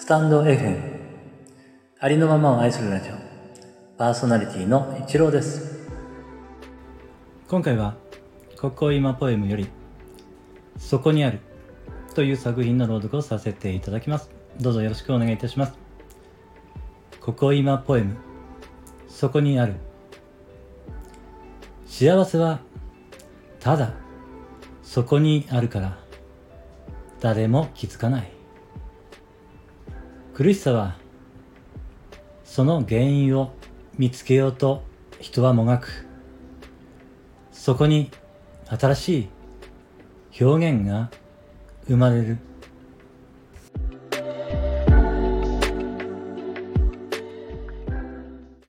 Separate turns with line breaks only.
スタンド FM ありのままを愛するラジオ。パーソナリティの一郎です。今回は国語今ポエムよりそこにあるという作品の朗読をさせていただきます。どうぞよろしくお願いいたします。国語今ポエムそこにある。幸せはただそこにあるから誰も気づかない。苦しさはその原因を見つけようと人はもがく。そこに新しい表現が生まれる。